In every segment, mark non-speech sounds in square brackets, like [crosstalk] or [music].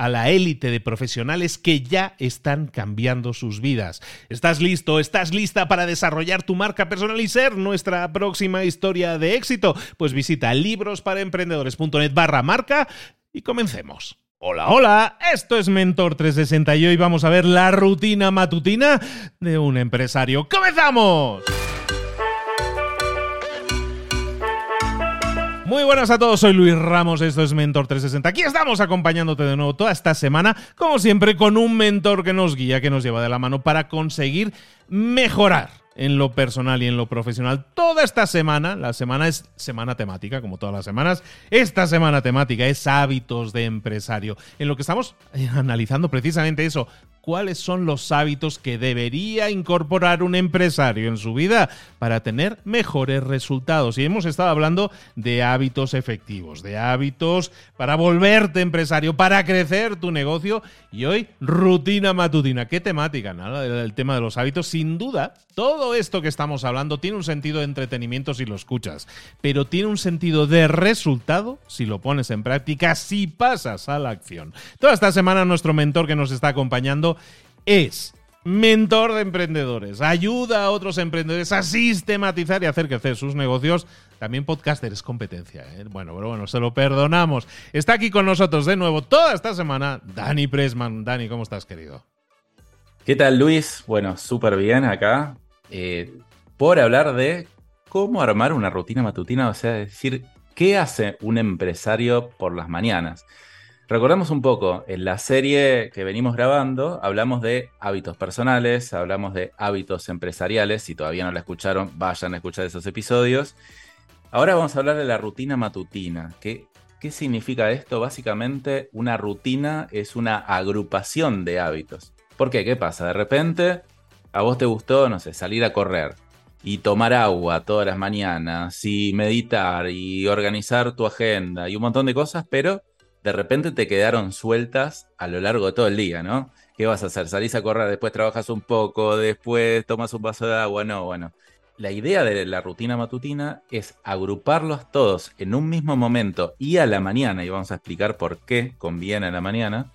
a la élite de profesionales que ya están cambiando sus vidas. ¿Estás listo? ¿Estás lista para desarrollar tu marca personal y ser nuestra próxima historia de éxito? Pues visita librosparaemprendedores.net barra marca y comencemos. Hola, hola, esto es Mentor 360 y hoy vamos a ver la rutina matutina de un empresario. ¡Comenzamos! Muy buenas a todos, soy Luis Ramos, esto es Mentor 360. Aquí estamos acompañándote de nuevo toda esta semana, como siempre, con un mentor que nos guía, que nos lleva de la mano para conseguir mejorar en lo personal y en lo profesional. Toda esta semana, la semana es semana temática, como todas las semanas, esta semana temática es hábitos de empresario, en lo que estamos analizando precisamente eso, cuáles son los hábitos que debería incorporar un empresario en su vida para tener mejores resultados. Y hemos estado hablando de hábitos efectivos, de hábitos para volverte empresario, para crecer tu negocio. Y hoy, rutina matutina. ¿Qué temática? Nada, el tema de los hábitos. Sin duda, todo esto que estamos hablando tiene un sentido de entretenimiento si lo escuchas, pero tiene un sentido de resultado si lo pones en práctica, si pasas a la acción. Toda esta semana nuestro mentor que nos está acompañando es mentor de emprendedores, ayuda a otros emprendedores a sistematizar y hacer crecer sus negocios. También podcaster es competencia. ¿eh? Bueno, pero bueno, se lo perdonamos. Está aquí con nosotros de nuevo toda esta semana Dani Pressman. Dani, ¿cómo estás, querido? ¿Qué tal, Luis? Bueno, súper bien acá. Eh, por hablar de cómo armar una rutina matutina, o sea, decir, ¿qué hace un empresario por las mañanas? Recordemos un poco, en la serie que venimos grabando hablamos de hábitos personales, hablamos de hábitos empresariales, si todavía no la escucharon, vayan a escuchar esos episodios. Ahora vamos a hablar de la rutina matutina. ¿Qué, qué significa esto? Básicamente, una rutina es una agrupación de hábitos. ¿Por qué? ¿Qué pasa? De repente, a vos te gustó, no sé, salir a correr y tomar agua todas las mañanas y meditar y organizar tu agenda y un montón de cosas, pero de repente te quedaron sueltas a lo largo de todo el día, ¿no? ¿Qué vas a hacer? ¿Salís a correr, después trabajas un poco, después tomas un vaso de agua? No, bueno. La idea de la rutina matutina es agruparlos todos en un mismo momento y a la mañana, y vamos a explicar por qué conviene a la mañana,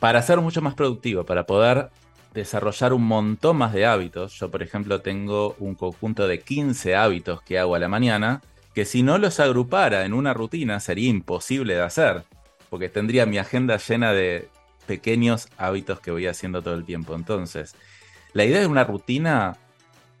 para ser mucho más productivo, para poder desarrollar un montón más de hábitos. Yo, por ejemplo, tengo un conjunto de 15 hábitos que hago a la mañana que si no los agrupara en una rutina sería imposible de hacer, porque tendría mi agenda llena de pequeños hábitos que voy haciendo todo el tiempo. Entonces, la idea de una rutina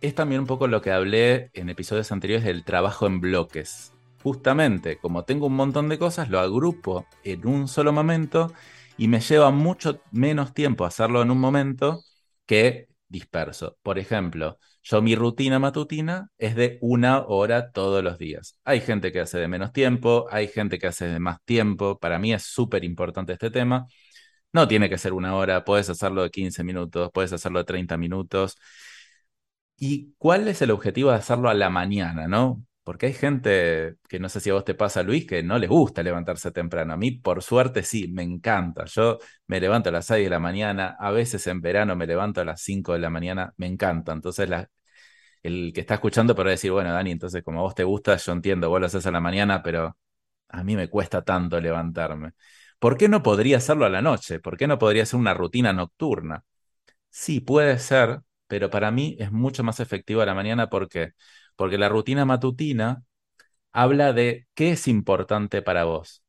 es también un poco lo que hablé en episodios anteriores del trabajo en bloques. Justamente, como tengo un montón de cosas, lo agrupo en un solo momento y me lleva mucho menos tiempo hacerlo en un momento que disperso. Por ejemplo, yo mi rutina matutina es de una hora todos los días. Hay gente que hace de menos tiempo, hay gente que hace de más tiempo. Para mí es súper importante este tema. No tiene que ser una hora, puedes hacerlo de 15 minutos, puedes hacerlo de 30 minutos. ¿Y cuál es el objetivo de hacerlo a la mañana, no? Porque hay gente que no sé si a vos te pasa, Luis, que no les gusta levantarse temprano. A mí, por suerte, sí, me encanta. Yo me levanto a las 6 de la mañana, a veces en verano me levanto a las 5 de la mañana, me encanta. Entonces, el que está escuchando podrá decir, bueno, Dani, entonces como a vos te gusta, yo entiendo, vos lo haces a la mañana, pero a mí me cuesta tanto levantarme. ¿Por qué no podría hacerlo a la noche? ¿Por qué no podría ser una rutina nocturna? Sí, puede ser, pero para mí es mucho más efectivo a la mañana. ¿Por qué? Porque la rutina matutina habla de qué es importante para vos.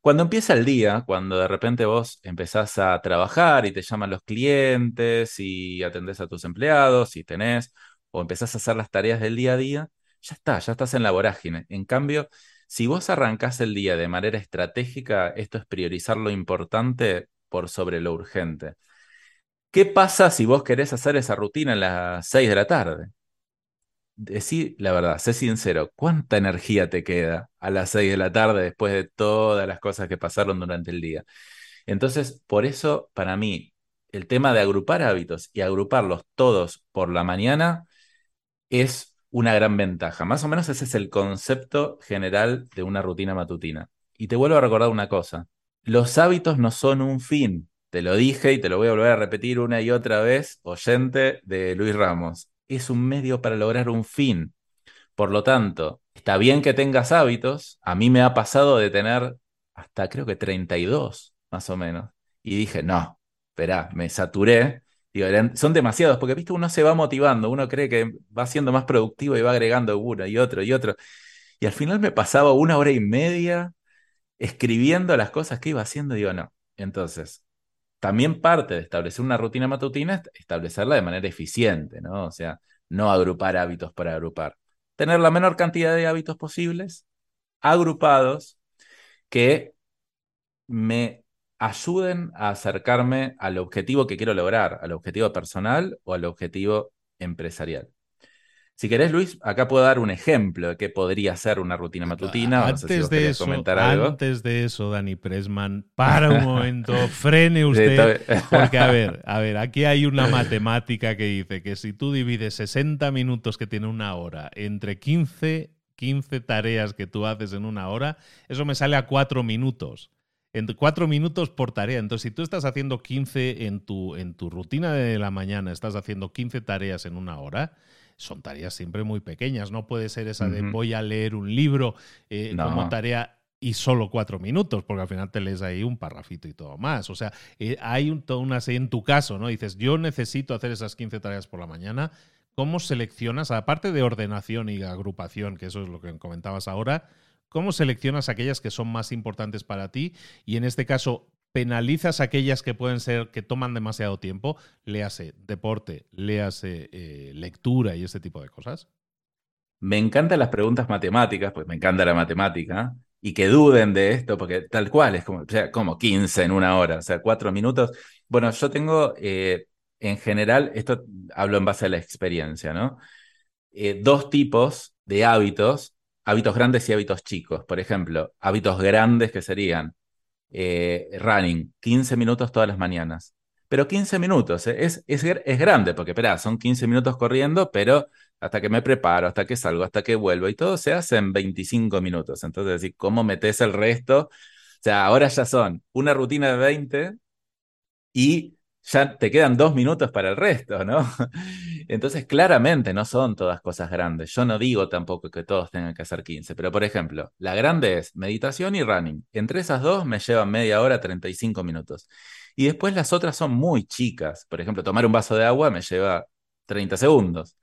Cuando empieza el día, cuando de repente vos empezás a trabajar y te llaman los clientes y atendés a tus empleados y tenés, o empezás a hacer las tareas del día a día, ya está, ya estás en la vorágine. En cambio, si vos arrancás el día de manera estratégica, esto es priorizar lo importante por sobre lo urgente. ¿Qué pasa si vos querés hacer esa rutina a las 6 de la tarde? Decí la verdad, sé sincero, ¿cuánta energía te queda a las 6 de la tarde después de todas las cosas que pasaron durante el día? Entonces, por eso, para mí, el tema de agrupar hábitos y agruparlos todos por la mañana es una gran ventaja. Más o menos ese es el concepto general de una rutina matutina. Y te vuelvo a recordar una cosa, los hábitos no son un fin, te lo dije y te lo voy a volver a repetir una y otra vez, oyente de Luis Ramos. Es un medio para lograr un fin. Por lo tanto, está bien que tengas hábitos. A mí me ha pasado de tener hasta creo que 32, más o menos. Y dije, no, espera, me saturé. Son demasiados, porque viste, uno se va motivando, uno cree que va siendo más productivo y va agregando uno y otro y otro. Y al final me pasaba una hora y media escribiendo las cosas que iba haciendo, digo, no. Entonces, también parte de establecer una rutina matutina es establecerla de manera eficiente, ¿no? O sea, no agrupar hábitos para agrupar. Tener la menor cantidad de hábitos posibles, agrupados, que me ayuden a acercarme al objetivo que quiero lograr, al objetivo personal o al objetivo empresarial. Si querés, Luis, acá puedo dar un ejemplo de qué podría ser una rutina matutina. Antes, de eso, antes de eso, Dani Pressman, para un momento, [laughs] frene usted. porque, a ver, [laughs] a ver, aquí hay una matemática que dice que si tú divides 60 minutos que tiene una hora entre 15, 15 tareas que tú haces en una hora, eso me sale a 4 minutos. En 4 minutos por tarea. Entonces, si tú estás haciendo 15 en tu, en tu rutina de la mañana, estás haciendo 15 tareas en una hora, son tareas siempre muy pequeñas. No puede ser esa de voy a leer un libro eh, como tarea y solo cuatro minutos, porque al final te lees ahí un parrafito y todo más. O sea, eh, hay un, toda una serie en tu caso, ¿no? Dices, yo necesito hacer esas 15 tareas por la mañana. ¿Cómo seleccionas, aparte de ordenación y agrupación, que eso es lo que comentabas ahora, cómo seleccionas aquellas que son más importantes para ti? Y en este caso, penalizas aquellas que pueden ser, que toman demasiado tiempo, léase deporte, léase eh, lectura y ese tipo de cosas? Me encantan las preguntas matemáticas, pues me encanta la matemática, y que duden de esto, porque tal cual, es como, como 15 en una hora, o sea, cuatro minutos. Bueno, yo tengo, eh, en general, esto hablo en base a la experiencia, ¿no? Eh, dos tipos de hábitos, hábitos grandes y hábitos chicos. Por ejemplo, hábitos grandes que serían eh, running, 15 minutos todas las mañanas. Pero 15 minutos, eh, es, es, es, grande, porque espera, son 15 minutos corriendo, pero hasta que me preparo, hasta que salgo, hasta que vuelvo, y todo se hace en 25 minutos. Entonces, ¿cómo metes el resto? O sea, ahora ya son una rutina de 20 y ya te quedan dos minutos para el resto, ¿no? [laughs] Entonces, claramente no son todas cosas grandes. Yo no digo tampoco que todos tengan que hacer 15, pero por ejemplo, la grande es meditación y running. Entre esas dos me llevan media hora, 35 minutos. Y después las otras son muy chicas. Por ejemplo, tomar un vaso de agua me lleva 30 segundos.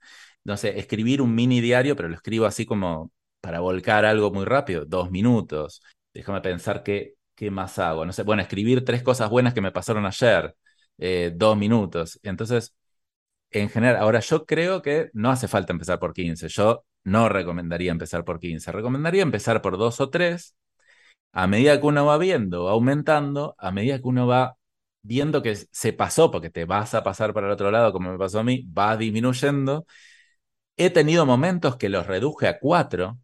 No sé, escribir un mini diario, pero lo escribo así como para volcar algo muy rápido, dos minutos. Déjame pensar qué, qué más hago. No sé, bueno, escribir tres cosas buenas que me pasaron ayer eh, dos minutos. Entonces, en general, ahora yo creo que no hace falta empezar por 15. Yo no recomendaría empezar por 15. Recomendaría empezar por dos o tres. A medida que uno va viendo, va aumentando, a medida que uno va viendo que se pasó, porque te vas a pasar para el otro lado, como me pasó a mí, va disminuyendo. He tenido momentos que los reduje a cuatro,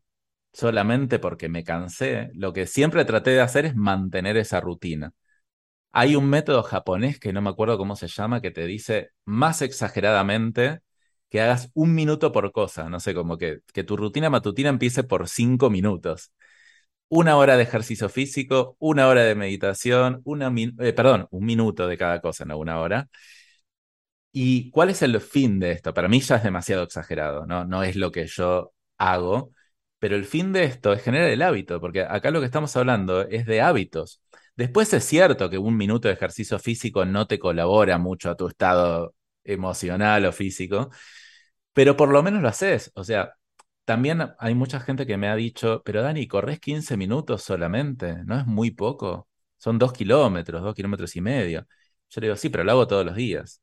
solamente porque me cansé. Lo que siempre traté de hacer es mantener esa rutina. Hay un método japonés que no me acuerdo cómo se llama, que te dice más exageradamente que hagas un minuto por cosa, no sé, como que, que tu rutina matutina empiece por cinco minutos. Una hora de ejercicio físico, una hora de meditación, una eh, perdón, un minuto de cada cosa, no una hora. ¿Y cuál es el fin de esto? Para mí ya es demasiado exagerado, ¿no? No es lo que yo hago, pero el fin de esto es generar el hábito, porque acá lo que estamos hablando es de hábitos. Después es cierto que un minuto de ejercicio físico no te colabora mucho a tu estado emocional o físico, pero por lo menos lo haces. O sea, también hay mucha gente que me ha dicho, pero Dani, corres 15 minutos solamente, ¿no es muy poco? Son dos kilómetros, dos kilómetros y medio. Yo le digo, sí, pero lo hago todos los días.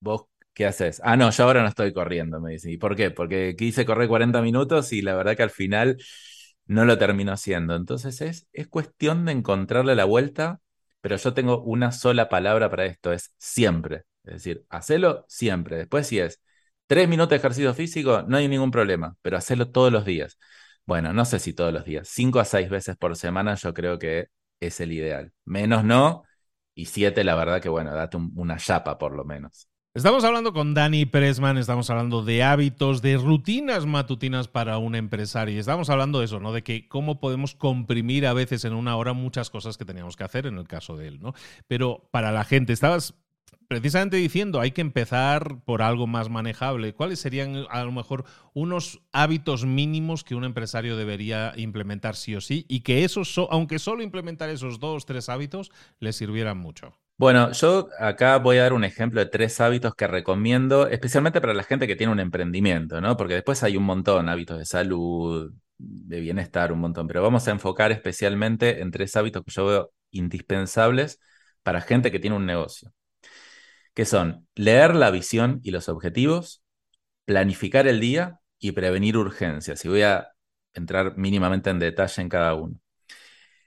¿Vos qué haces? Ah, no, yo ahora no estoy corriendo, me dice. ¿Y por qué? Porque quise correr 40 minutos y la verdad que al final no lo termino haciendo. Entonces es, es cuestión de encontrarle la vuelta, pero yo tengo una sola palabra para esto, es siempre. Es decir, hacelo siempre. Después si es tres minutos de ejercicio físico, no hay ningún problema, pero hacelo todos los días. Bueno, no sé si todos los días, cinco a seis veces por semana yo creo que es el ideal. Menos no, y siete la verdad que bueno, date una chapa por lo menos. Estamos hablando con Dani Presman, estamos hablando de hábitos, de rutinas matutinas para un empresario. Estamos hablando de eso, ¿no? De que cómo podemos comprimir a veces en una hora muchas cosas que teníamos que hacer en el caso de él, ¿no? Pero para la gente, estabas precisamente diciendo, hay que empezar por algo más manejable. ¿Cuáles serían a lo mejor unos hábitos mínimos que un empresario debería implementar sí o sí? Y que esos, aunque solo implementar esos dos, tres hábitos, le sirvieran mucho. Bueno, yo acá voy a dar un ejemplo de tres hábitos que recomiendo, especialmente para la gente que tiene un emprendimiento, ¿no? Porque después hay un montón, hábitos de salud, de bienestar, un montón, pero vamos a enfocar especialmente en tres hábitos que yo veo indispensables para gente que tiene un negocio, que son leer la visión y los objetivos, planificar el día y prevenir urgencias. Y voy a entrar mínimamente en detalle en cada uno.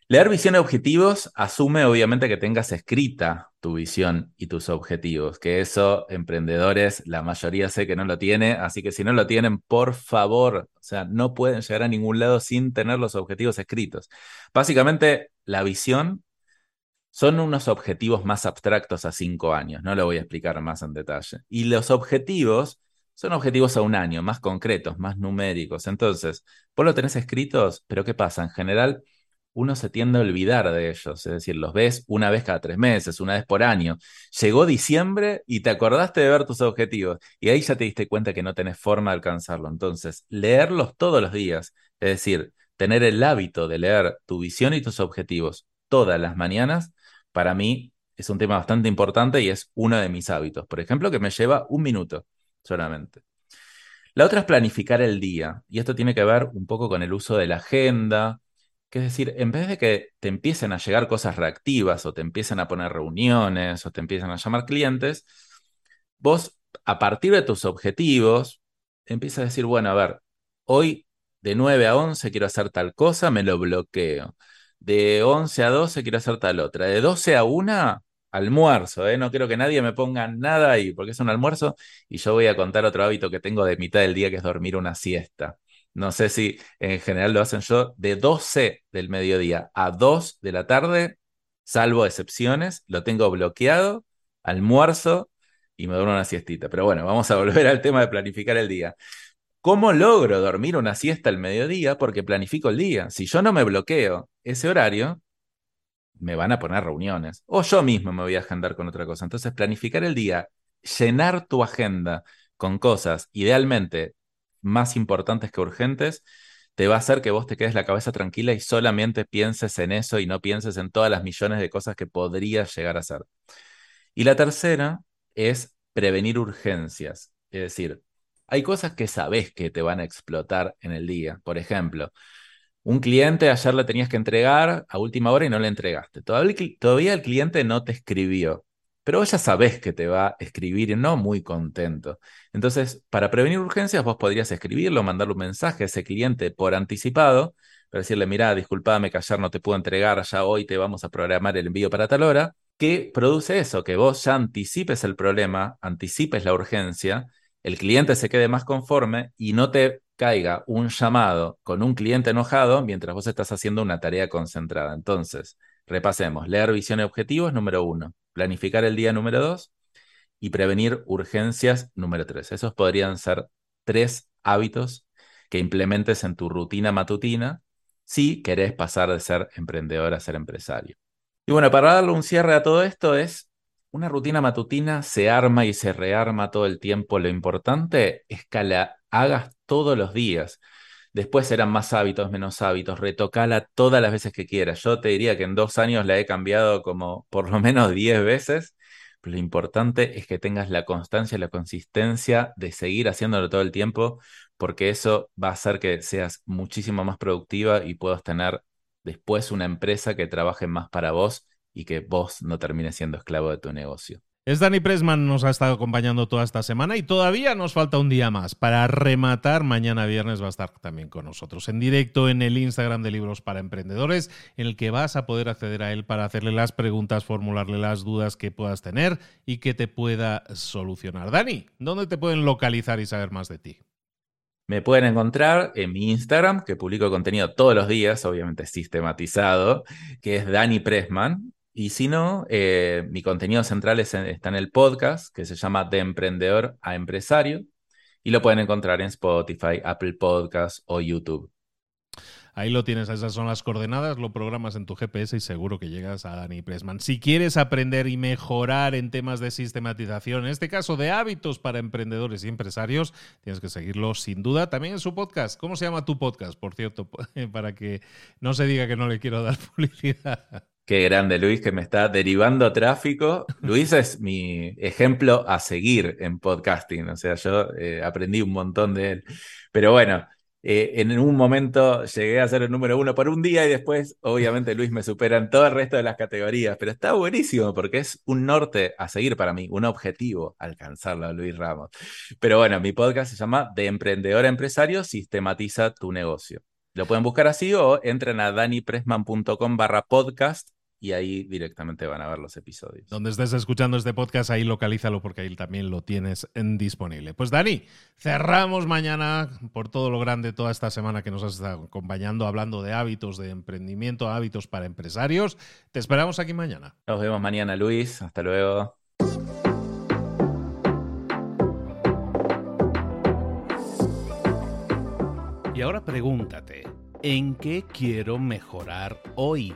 Leer visión y objetivos asume obviamente que tengas escrita tu visión y tus objetivos, que eso emprendedores, la mayoría sé que no lo tiene, así que si no lo tienen, por favor, o sea, no pueden llegar a ningún lado sin tener los objetivos escritos. Básicamente, la visión son unos objetivos más abstractos a cinco años, no lo voy a explicar más en detalle. Y los objetivos son objetivos a un año, más concretos, más numéricos. Entonces, vos lo tenés escritos, pero ¿qué pasa? En general uno se tiende a olvidar de ellos, es decir, los ves una vez cada tres meses, una vez por año. Llegó diciembre y te acordaste de ver tus objetivos y ahí ya te diste cuenta que no tenés forma de alcanzarlo. Entonces, leerlos todos los días, es decir, tener el hábito de leer tu visión y tus objetivos todas las mañanas, para mí es un tema bastante importante y es uno de mis hábitos. Por ejemplo, que me lleva un minuto solamente. La otra es planificar el día, y esto tiene que ver un poco con el uso de la agenda, que es decir, en vez de que te empiecen a llegar cosas reactivas o te empiecen a poner reuniones o te empiecen a llamar clientes, vos a partir de tus objetivos empiezas a decir, bueno, a ver, hoy de 9 a 11 quiero hacer tal cosa, me lo bloqueo. De 11 a 12 quiero hacer tal otra. De 12 a 1, almuerzo, ¿eh? No quiero que nadie me ponga nada ahí, porque es un almuerzo. Y yo voy a contar otro hábito que tengo de mitad del día, que es dormir una siesta. No sé si en general lo hacen yo de 12 del mediodía a 2 de la tarde, salvo excepciones, lo tengo bloqueado, almuerzo y me duermo una siestita. Pero bueno, vamos a volver al tema de planificar el día. ¿Cómo logro dormir una siesta al mediodía? Porque planifico el día. Si yo no me bloqueo ese horario, me van a poner reuniones. O yo mismo me voy a agendar con otra cosa. Entonces, planificar el día, llenar tu agenda con cosas, idealmente más importantes que urgentes, te va a hacer que vos te quedes la cabeza tranquila y solamente pienses en eso y no pienses en todas las millones de cosas que podrías llegar a hacer. Y la tercera es prevenir urgencias. Es decir, hay cosas que sabes que te van a explotar en el día. Por ejemplo, un cliente ayer le tenías que entregar a última hora y no le entregaste. Todavía, todavía el cliente no te escribió pero vos ya sabés que te va a escribir no muy contento. Entonces, para prevenir urgencias, vos podrías escribirlo, mandarle un mensaje a ese cliente por anticipado, para decirle, mira, disculpame que ayer no te puedo entregar, ya hoy te vamos a programar el envío para tal hora, que produce eso, que vos ya anticipes el problema, anticipes la urgencia, el cliente se quede más conforme y no te caiga un llamado con un cliente enojado mientras vos estás haciendo una tarea concentrada. Entonces, repasemos, leer visión y objetivos, número uno planificar el día número dos y prevenir urgencias número tres. Esos podrían ser tres hábitos que implementes en tu rutina matutina si querés pasar de ser emprendedor a ser empresario. Y bueno, para darle un cierre a todo esto es, una rutina matutina se arma y se rearma todo el tiempo. Lo importante es que la hagas todos los días. Después serán más hábitos, menos hábitos. Retocala todas las veces que quieras. Yo te diría que en dos años la he cambiado como por lo menos diez veces. Pero lo importante es que tengas la constancia y la consistencia de seguir haciéndolo todo el tiempo, porque eso va a hacer que seas muchísimo más productiva y puedas tener después una empresa que trabaje más para vos y que vos no termines siendo esclavo de tu negocio. Es Dani Pressman, nos ha estado acompañando toda esta semana y todavía nos falta un día más. Para rematar, mañana viernes va a estar también con nosotros en directo en el Instagram de Libros para Emprendedores, en el que vas a poder acceder a él para hacerle las preguntas, formularle las dudas que puedas tener y que te pueda solucionar. Dani, ¿dónde te pueden localizar y saber más de ti? Me pueden encontrar en mi Instagram, que publico contenido todos los días, obviamente sistematizado, que es Dani Pressman. Y si no, eh, mi contenido central está en el podcast que se llama De Emprendedor a Empresario y lo pueden encontrar en Spotify, Apple Podcasts o YouTube. Ahí lo tienes, esas son las coordenadas, lo programas en tu GPS y seguro que llegas a Dani Pressman. Si quieres aprender y mejorar en temas de sistematización, en este caso de hábitos para emprendedores y empresarios, tienes que seguirlo sin duda. También en su podcast. ¿Cómo se llama tu podcast, por cierto? [laughs] Para que no se diga que no le quiero dar [laughs] publicidad. Qué grande Luis que me está derivando tráfico. Luis es mi ejemplo a seguir en podcasting, o sea, yo eh, aprendí un montón de él. Pero bueno, eh, en un momento llegué a ser el número uno por un día y después, obviamente, Luis me supera en todo el resto de las categorías, pero está buenísimo porque es un norte a seguir para mí, un objetivo alcanzarlo, Luis Ramos. Pero bueno, mi podcast se llama De Emprendedor a Empresario, Sistematiza tu Negocio. Lo pueden buscar así o entren a danipresman.com barra podcast y ahí directamente van a ver los episodios. Donde estés escuchando este podcast, ahí localízalo porque ahí también lo tienes en disponible. Pues Dani, cerramos mañana por todo lo grande toda esta semana que nos has estado acompañando hablando de hábitos de emprendimiento, hábitos para empresarios. Te esperamos aquí mañana. Nos vemos mañana, Luis. Hasta luego. Y ahora pregúntate, ¿en qué quiero mejorar hoy?